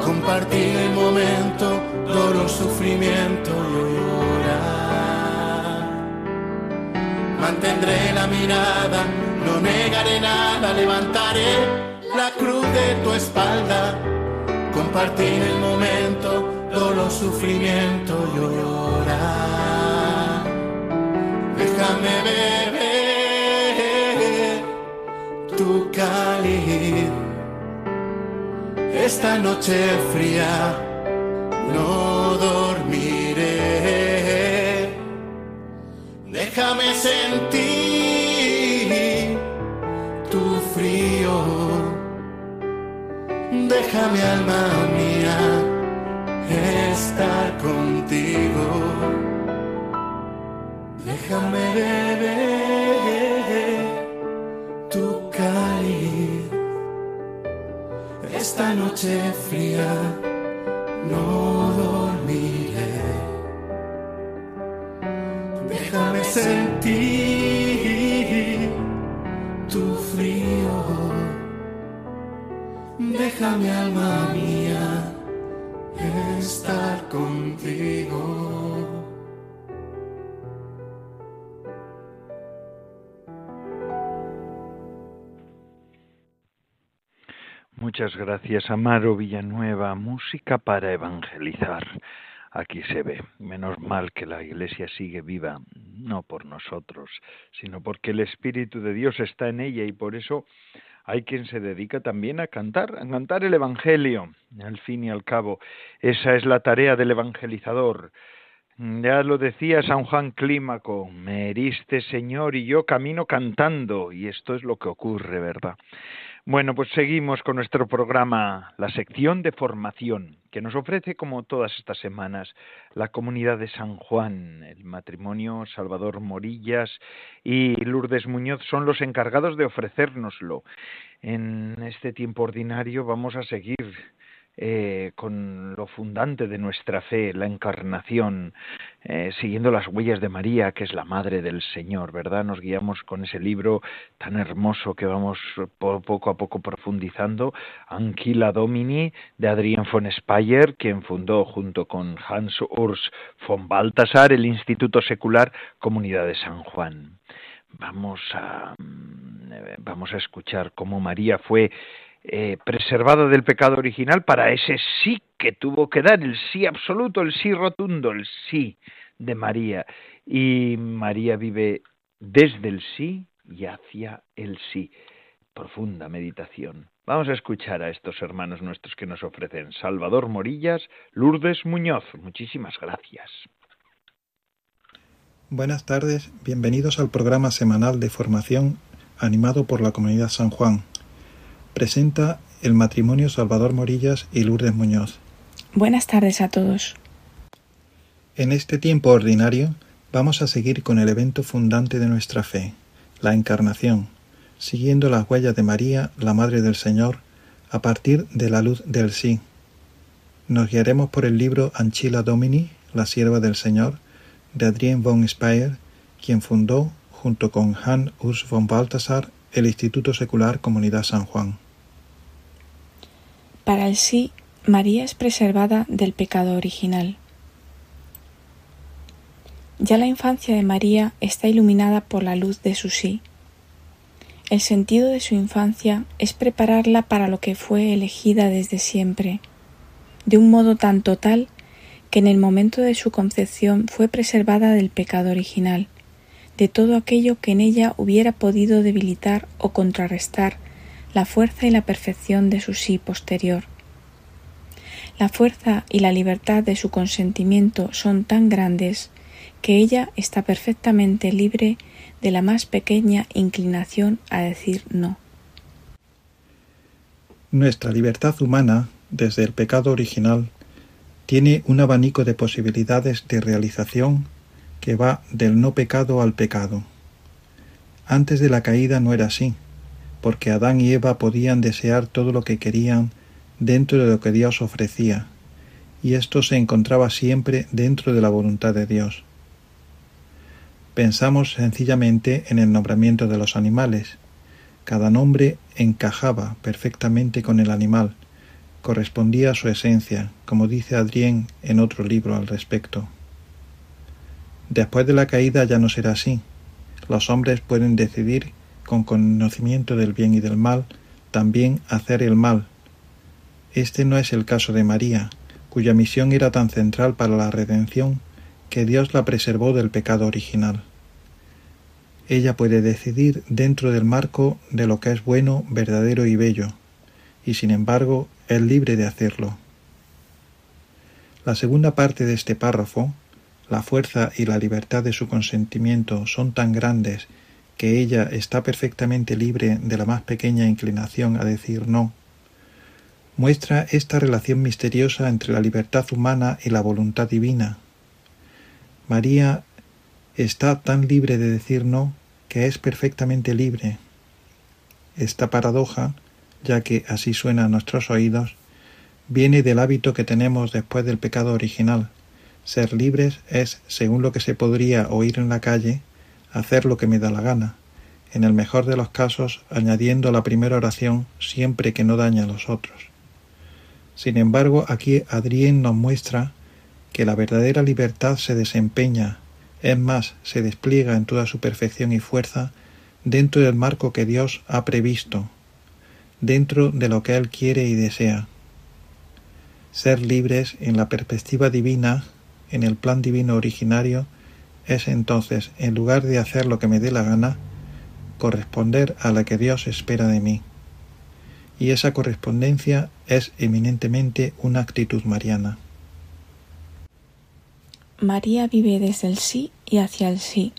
compartir el momento, dolor, sufrimiento y llorar mantendré la mirada, no negaré nada, levantaré la cruz de tu espalda, compartir el momento, dolor, sufrimiento, llorar. Déjame beber tu cáliz esta noche fría. No Déjame sentir tu frío. Déjame alma mía estar contigo. Déjame beber tu cáliz. Esta noche fría no sentir tu frío. Déjame alma mía estar contigo. Muchas gracias, Amaro Villanueva. Música para evangelizar. Aquí se ve. Menos mal que la Iglesia sigue viva, no por nosotros, sino porque el Espíritu de Dios está en ella y por eso hay quien se dedica también a cantar, a cantar el Evangelio. Al fin y al cabo, esa es la tarea del evangelizador. Ya lo decía San Juan Clímaco, me heriste Señor y yo camino cantando, y esto es lo que ocurre, ¿verdad? Bueno, pues seguimos con nuestro programa, la sección de formación, que nos ofrece, como todas estas semanas, la comunidad de San Juan. El matrimonio Salvador Morillas y Lourdes Muñoz son los encargados de ofrecérnoslo. En este tiempo ordinario vamos a seguir eh, con lo fundante de nuestra fe, la encarnación, eh, siguiendo las huellas de María, que es la Madre del Señor, ¿verdad? Nos guiamos con ese libro tan hermoso que vamos poco a poco profundizando, Anquila Domini, de Adrien von Speyer, quien fundó junto con Hans Urs von Balthasar el Instituto Secular Comunidad de San Juan. Vamos a, vamos a escuchar cómo María fue eh, preservada del pecado original para ese sí que tuvo que dar, el sí absoluto, el sí rotundo, el sí de María. Y María vive desde el sí y hacia el sí. Profunda meditación. Vamos a escuchar a estos hermanos nuestros que nos ofrecen Salvador Morillas, Lourdes Muñoz. Muchísimas gracias. Buenas tardes, bienvenidos al programa semanal de formación animado por la Comunidad San Juan presenta el matrimonio Salvador Morillas y Lourdes Muñoz. Buenas tardes a todos. En este tiempo ordinario vamos a seguir con el evento fundante de nuestra fe, la Encarnación, siguiendo las huellas de María, la Madre del Señor, a partir de la luz del sí. Nos guiaremos por el libro Anchila Domini, la sierva del Señor, de Adrien von Speyer, quien fundó, junto con Hans Urs von Balthasar, el Instituto Secular Comunidad San Juan. Para el sí, María es preservada del pecado original. Ya la infancia de María está iluminada por la luz de su sí. El sentido de su infancia es prepararla para lo que fue elegida desde siempre, de un modo tan total que en el momento de su concepción fue preservada del pecado original, de todo aquello que en ella hubiera podido debilitar o contrarrestar la fuerza y la perfección de su sí posterior. La fuerza y la libertad de su consentimiento son tan grandes que ella está perfectamente libre de la más pequeña inclinación a decir no. Nuestra libertad humana, desde el pecado original, tiene un abanico de posibilidades de realización que va del no pecado al pecado. Antes de la caída no era así porque Adán y Eva podían desear todo lo que querían dentro de lo que Dios ofrecía, y esto se encontraba siempre dentro de la voluntad de Dios. Pensamos sencillamente en el nombramiento de los animales. Cada nombre encajaba perfectamente con el animal, correspondía a su esencia, como dice Adrien en otro libro al respecto. Después de la caída ya no será así. Los hombres pueden decidir con conocimiento del bien y del mal, también hacer el mal. Este no es el caso de María, cuya misión era tan central para la redención que Dios la preservó del pecado original. Ella puede decidir dentro del marco de lo que es bueno, verdadero y bello, y sin embargo es libre de hacerlo. La segunda parte de este párrafo, la fuerza y la libertad de su consentimiento son tan grandes que ella está perfectamente libre de la más pequeña inclinación a decir no, muestra esta relación misteriosa entre la libertad humana y la voluntad divina. María está tan libre de decir no que es perfectamente libre. Esta paradoja, ya que así suena a nuestros oídos, viene del hábito que tenemos después del pecado original. Ser libres es, según lo que se podría oír en la calle, hacer lo que me da la gana, en el mejor de los casos añadiendo la primera oración siempre que no daña a los otros. Sin embargo, aquí Adrien nos muestra que la verdadera libertad se desempeña, es más, se despliega en toda su perfección y fuerza dentro del marco que Dios ha previsto, dentro de lo que Él quiere y desea. Ser libres en la perspectiva divina, en el plan divino originario, es entonces, en lugar de hacer lo que me dé la gana, corresponder a la que Dios espera de mí. Y esa correspondencia es eminentemente una actitud mariana. María vive desde el sí y hacia el sí.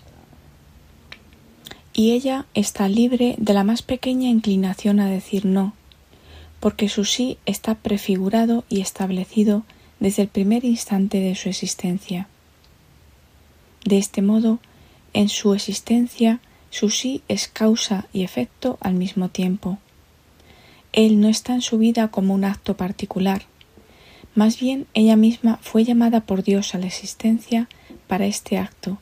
Y ella está libre de la más pequeña inclinación a decir no, porque su sí está prefigurado y establecido desde el primer instante de su existencia. De este modo, en su existencia, su sí es causa y efecto al mismo tiempo. Él no está en su vida como un acto particular, más bien ella misma fue llamada por Dios a la existencia para este acto,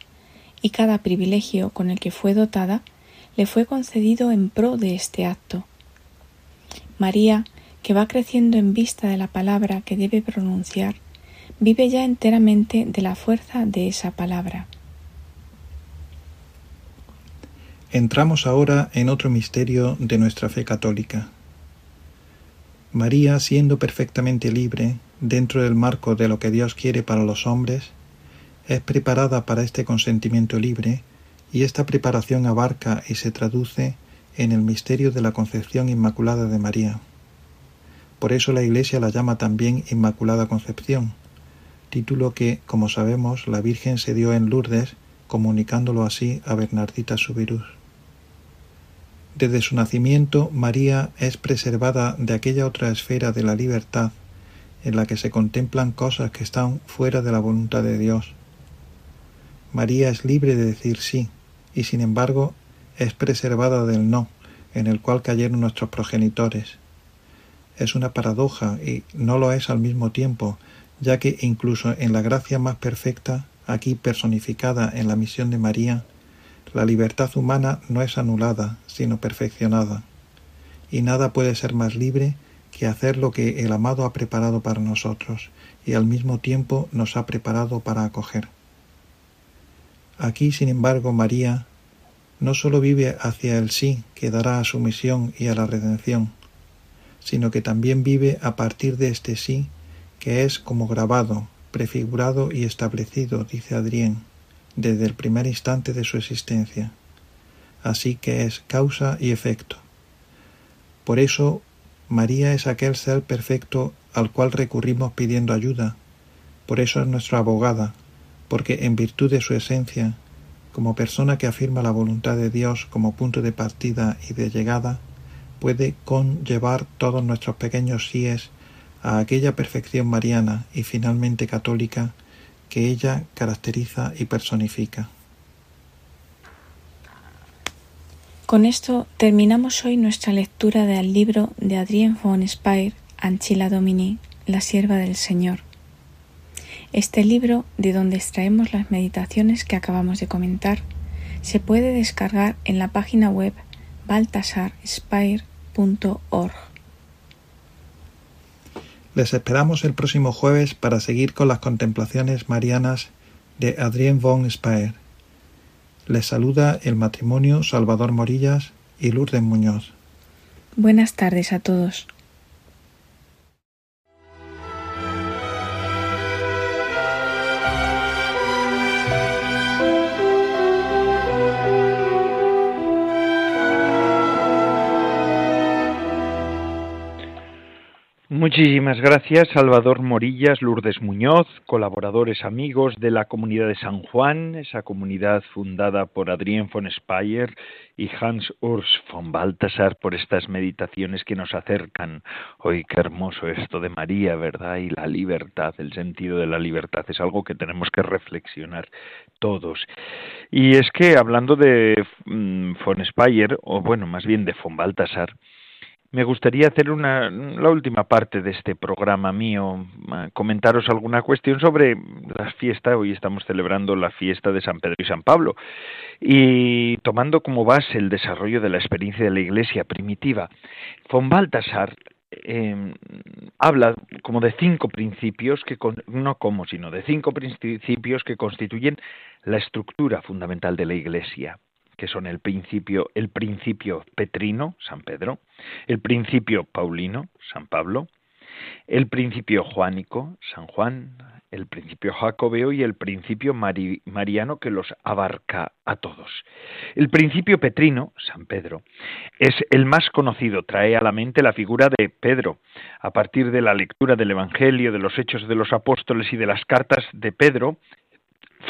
y cada privilegio con el que fue dotada le fue concedido en pro de este acto. María, que va creciendo en vista de la palabra que debe pronunciar, vive ya enteramente de la fuerza de esa palabra. Entramos ahora en otro misterio de nuestra fe católica. María, siendo perfectamente libre, dentro del marco de lo que Dios quiere para los hombres, es preparada para este consentimiento libre y esta preparación abarca y se traduce en el misterio de la concepción inmaculada de María. Por eso la Iglesia la llama también Inmaculada Concepción, título que, como sabemos, la Virgen se dio en Lourdes, comunicándolo así a Bernardita Subirús. Desde su nacimiento, María es preservada de aquella otra esfera de la libertad en la que se contemplan cosas que están fuera de la voluntad de Dios. María es libre de decir sí, y sin embargo es preservada del no, en el cual cayeron nuestros progenitores. Es una paradoja y no lo es al mismo tiempo, ya que incluso en la gracia más perfecta, aquí personificada en la misión de María, la libertad humana no es anulada, sino perfeccionada, y nada puede ser más libre que hacer lo que el amado ha preparado para nosotros, y al mismo tiempo nos ha preparado para acoger. Aquí, sin embargo, María no sólo vive hacia el sí que dará a su misión y a la redención, sino que también vive a partir de este sí que es como grabado, prefigurado y establecido, dice Adrián, desde el primer instante de su existencia. Así que es causa y efecto. Por eso María es aquel ser perfecto al cual recurrimos pidiendo ayuda. Por eso es nuestra abogada, porque en virtud de su esencia, como persona que afirma la voluntad de Dios como punto de partida y de llegada, puede conllevar todos nuestros pequeños síes a aquella perfección mariana y finalmente católica que ella caracteriza y personifica. Con esto terminamos hoy nuestra lectura del libro de Adrien von Speyer, Anchila Domini, la sierva del Señor. Este libro, de donde extraemos las meditaciones que acabamos de comentar, se puede descargar en la página web baltasarspire.org. Les esperamos el próximo jueves para seguir con las contemplaciones marianas de Adrien von Speyer. Les saluda el matrimonio Salvador Morillas y Lourdes Muñoz. Buenas tardes a todos. Muchísimas gracias, Salvador Morillas, Lourdes Muñoz, colaboradores amigos de la comunidad de San Juan, esa comunidad fundada por Adrien von Speyer y Hans Urs von Balthasar por estas meditaciones que nos acercan. Hoy qué hermoso esto de María, ¿verdad? Y la libertad, el sentido de la libertad, es algo que tenemos que reflexionar todos. Y es que hablando de mm, von Speyer, o bueno, más bien de von Balthasar, me gustaría hacer una, la última parte de este programa mío, comentaros alguna cuestión sobre la fiesta. Hoy estamos celebrando la fiesta de San Pedro y San Pablo y tomando como base el desarrollo de la experiencia de la Iglesia primitiva. Von Baltasar em, habla como de cinco principios que no como sino de cinco principios que constituyen la estructura fundamental de la Iglesia que son el principio, el principio petrino, San Pedro, el principio paulino, San Pablo, el principio juánico, San Juan, el principio jacobeo y el principio mariano que los abarca a todos. El principio petrino, San Pedro, es el más conocido, trae a la mente la figura de Pedro, a partir de la lectura del Evangelio, de los hechos de los apóstoles y de las cartas de Pedro,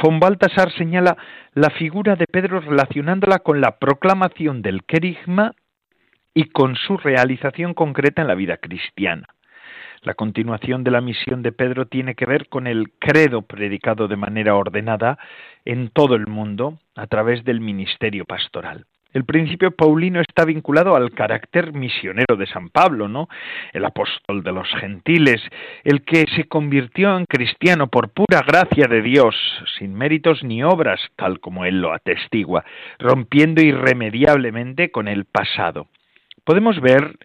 Von Baltasar señala la figura de Pedro relacionándola con la proclamación del querigma y con su realización concreta en la vida cristiana. La continuación de la misión de Pedro tiene que ver con el credo predicado de manera ordenada en todo el mundo a través del ministerio pastoral. El principio paulino está vinculado al carácter misionero de San Pablo, ¿no? El apóstol de los gentiles, el que se convirtió en cristiano por pura gracia de Dios, sin méritos ni obras, tal como él lo atestigua, rompiendo irremediablemente con el pasado. Podemos ver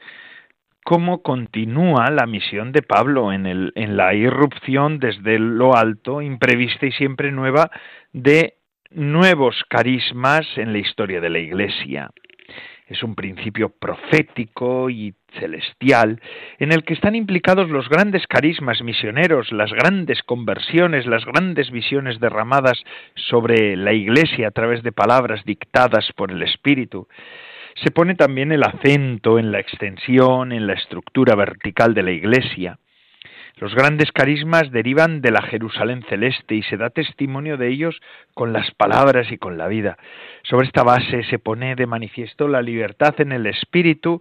cómo continúa la misión de Pablo en, en la irrupción desde lo alto, imprevista y siempre nueva, de nuevos carismas en la historia de la Iglesia. Es un principio profético y celestial en el que están implicados los grandes carismas misioneros, las grandes conversiones, las grandes visiones derramadas sobre la Iglesia a través de palabras dictadas por el Espíritu. Se pone también el acento en la extensión, en la estructura vertical de la Iglesia. Los grandes carismas derivan de la Jerusalén celeste y se da testimonio de ellos con las palabras y con la vida. Sobre esta base se pone de manifiesto la libertad en el Espíritu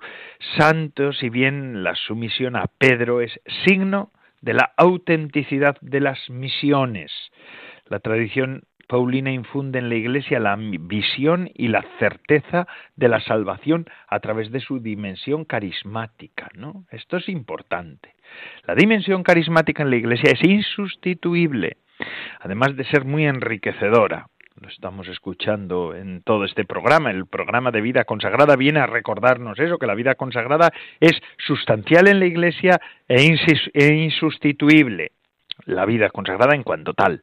Santo, si bien la sumisión a Pedro es signo de la autenticidad de las misiones. La tradición Paulina infunde en la Iglesia la visión y la certeza de la salvación a través de su dimensión carismática, ¿no? Esto es importante. La dimensión carismática en la Iglesia es insustituible, además de ser muy enriquecedora. Lo estamos escuchando en todo este programa. El programa de vida consagrada viene a recordarnos eso, que la vida consagrada es sustancial en la Iglesia e, e insustituible. La vida consagrada en cuanto tal.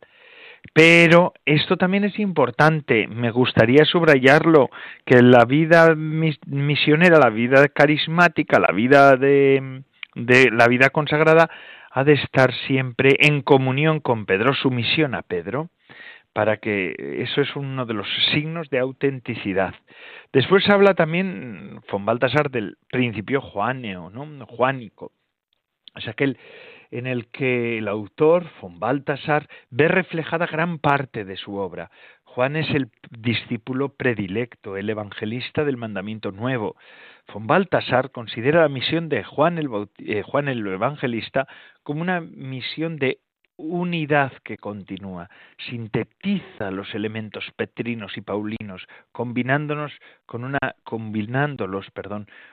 Pero esto también es importante, me gustaría subrayarlo, que la vida misionera, la vida carismática, la vida de, de la vida consagrada ha de estar siempre en comunión con Pedro, su misión a Pedro, para que eso es uno de los signos de autenticidad. Después habla también von Baltasar del principio juaneo, ¿no? juánico. Es aquel en el que el autor, von Baltasar, ve reflejada gran parte de su obra. Juan es el discípulo predilecto, el evangelista del mandamiento nuevo. Von Baltasar considera la misión de Juan el, eh, Juan el Evangelista como una misión de unidad que continúa, sintetiza los elementos petrinos y paulinos, combinándonos con una, combinándolos,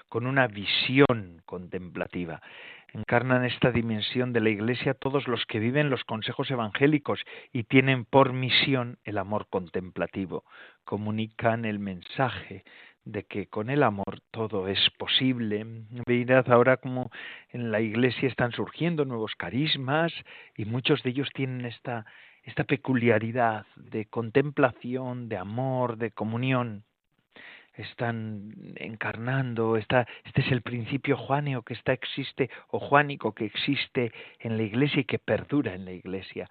con una visión contemplativa encarnan esta dimensión de la Iglesia todos los que viven los consejos evangélicos y tienen por misión el amor contemplativo. Comunican el mensaje de que con el amor todo es posible. Mirad ahora como en la Iglesia están surgiendo nuevos carismas y muchos de ellos tienen esta, esta peculiaridad de contemplación, de amor, de comunión están encarnando, está, este es el principio juáneo que está existe o juánico que existe en la iglesia y que perdura en la iglesia.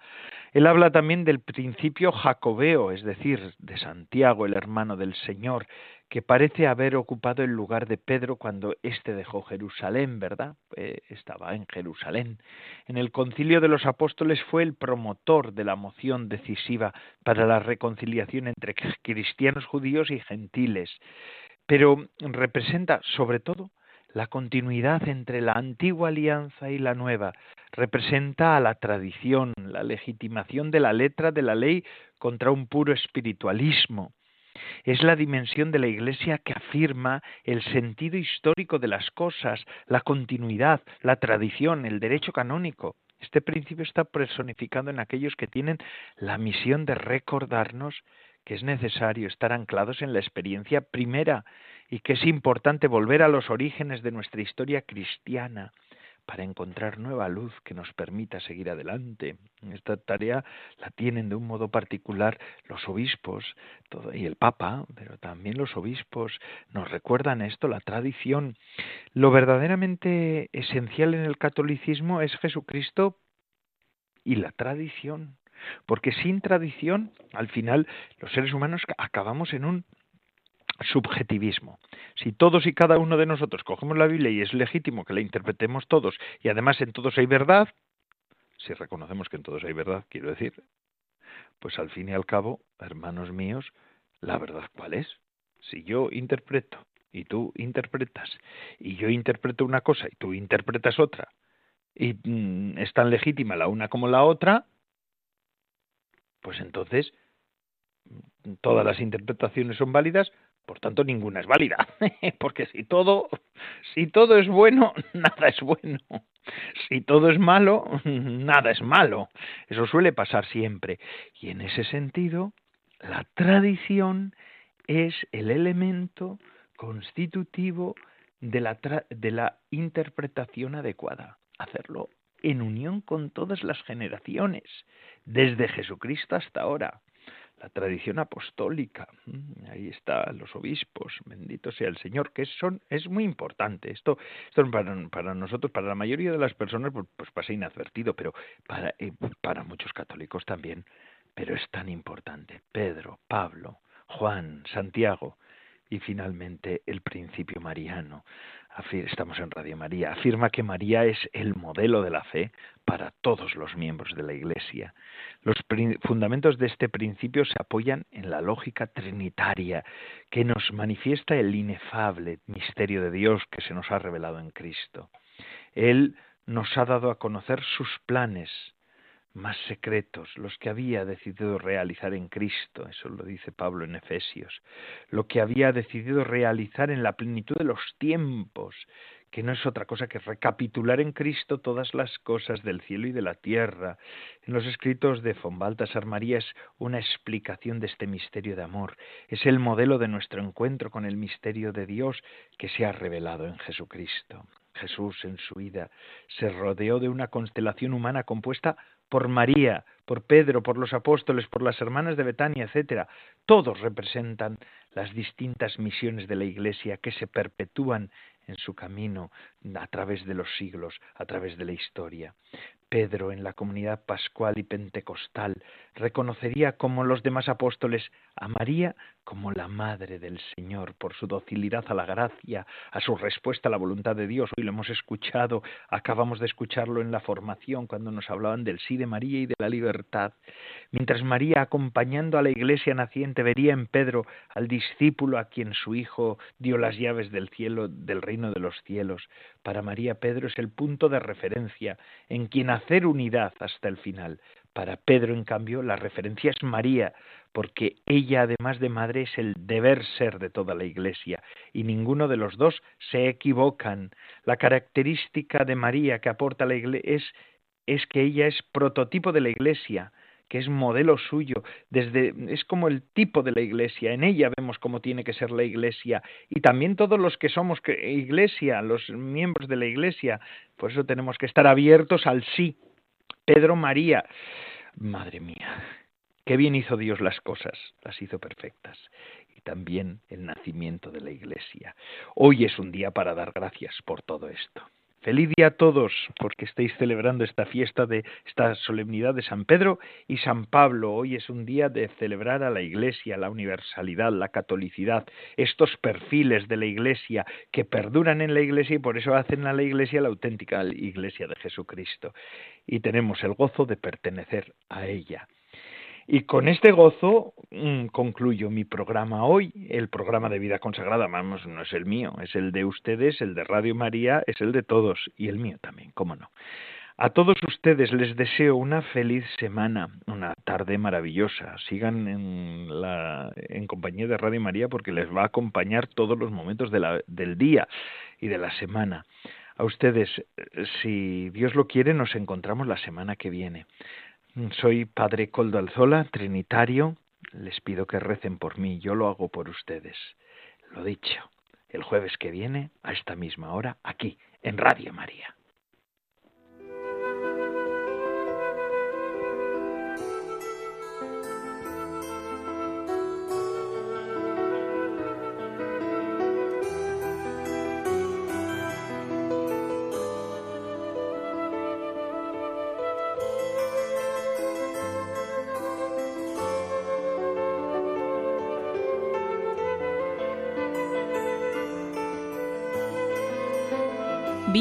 Él habla también del principio jacobeo, es decir, de Santiago, el hermano del Señor, que parece haber ocupado el lugar de Pedro cuando éste dejó Jerusalén, ¿verdad? Eh, estaba en Jerusalén. En el concilio de los apóstoles fue el promotor de la moción decisiva para la reconciliación entre cristianos judíos y gentiles, pero representa sobre todo la continuidad entre la antigua alianza y la nueva, representa a la tradición, la legitimación de la letra de la ley contra un puro espiritualismo es la dimensión de la Iglesia que afirma el sentido histórico de las cosas, la continuidad, la tradición, el derecho canónico. Este principio está personificado en aquellos que tienen la misión de recordarnos que es necesario estar anclados en la experiencia primera y que es importante volver a los orígenes de nuestra historia cristiana, para encontrar nueva luz que nos permita seguir adelante. Esta tarea la tienen de un modo particular los obispos y el Papa, pero también los obispos nos recuerdan esto, la tradición. Lo verdaderamente esencial en el catolicismo es Jesucristo y la tradición. Porque sin tradición, al final, los seres humanos acabamos en un subjetivismo. Si todos y cada uno de nosotros cogemos la Biblia y es legítimo que la interpretemos todos y además en todos hay verdad, si reconocemos que en todos hay verdad, quiero decir, pues al fin y al cabo, hermanos míos, la verdad cuál es? Si yo interpreto y tú interpretas y yo interpreto una cosa y tú interpretas otra y mm, es tan legítima la una como la otra, pues entonces mm, todas las interpretaciones son válidas por tanto, ninguna es válida, porque si todo, si todo es bueno, nada es bueno. Si todo es malo, nada es malo. Eso suele pasar siempre. Y en ese sentido, la tradición es el elemento constitutivo de la, de la interpretación adecuada. Hacerlo en unión con todas las generaciones, desde Jesucristo hasta ahora la tradición apostólica. Mm, ahí están los obispos, bendito sea el Señor, que son, es muy importante. Esto, esto para, para nosotros, para la mayoría de las personas, pues, pues pasa inadvertido, pero para, eh, para muchos católicos también. Pero es tan importante. Pedro, Pablo, Juan, Santiago y finalmente el principio mariano estamos en Radio María, afirma que María es el modelo de la fe para todos los miembros de la Iglesia. Los fundamentos de este principio se apoyan en la lógica trinitaria que nos manifiesta el inefable misterio de Dios que se nos ha revelado en Cristo. Él nos ha dado a conocer sus planes, más secretos, los que había decidido realizar en Cristo, eso lo dice Pablo en Efesios, lo que había decidido realizar en la plenitud de los tiempos, que no es otra cosa que recapitular en Cristo todas las cosas del cielo y de la tierra. En los escritos de von Baltasar María es una explicación de este misterio de amor, es el modelo de nuestro encuentro con el misterio de Dios que se ha revelado en Jesucristo. Jesús en su vida se rodeó de una constelación humana compuesta por María, por Pedro, por los apóstoles, por las hermanas de Betania, etcétera. Todos representan las distintas misiones de la Iglesia que se perpetúan en su camino a través de los siglos, a través de la historia. Pedro en la comunidad pascual y pentecostal reconocería como los demás apóstoles a María como la Madre del Señor por su docilidad a la gracia, a su respuesta a la voluntad de Dios. Hoy lo hemos escuchado, acabamos de escucharlo en la formación cuando nos hablaban del sí de María y de la libertad. Mientras María, acompañando a la iglesia naciente, vería en Pedro al discípulo a quien su Hijo dio las llaves del cielo, del reino de los cielos. Para María Pedro es el punto de referencia en quien hacer unidad hasta el final. Para Pedro, en cambio, la referencia es María, porque ella, además de madre, es el deber ser de toda la Iglesia, y ninguno de los dos se equivocan. La característica de María que aporta la Iglesia es, es que ella es prototipo de la Iglesia, que es modelo suyo, desde es como el tipo de la iglesia, en ella vemos cómo tiene que ser la iglesia y también todos los que somos iglesia, los miembros de la iglesia, por eso tenemos que estar abiertos al sí. Pedro María, madre mía, Qué bien hizo Dios las cosas, las hizo perfectas. Y también el nacimiento de la Iglesia. Hoy es un día para dar gracias por todo esto. Feliz día a todos porque estáis celebrando esta fiesta de esta solemnidad de San Pedro y San Pablo. Hoy es un día de celebrar a la Iglesia, la universalidad, la catolicidad, estos perfiles de la Iglesia que perduran en la Iglesia y por eso hacen a la Iglesia la auténtica Iglesia de Jesucristo. Y tenemos el gozo de pertenecer a ella. Y con este gozo mm, concluyo mi programa hoy, el programa de vida consagrada, vamos, no es el mío, es el de ustedes, el de Radio María, es el de todos y el mío también, cómo no. A todos ustedes les deseo una feliz semana, una tarde maravillosa. Sigan en, la, en compañía de Radio María porque les va a acompañar todos los momentos del día y de la semana. A ustedes, si Dios lo quiere, nos encontramos la semana que viene. Soy Padre Coldo Alzola, trinitario. Les pido que recen por mí, yo lo hago por ustedes. Lo dicho, el jueves que viene, a esta misma hora, aquí, en Radio María.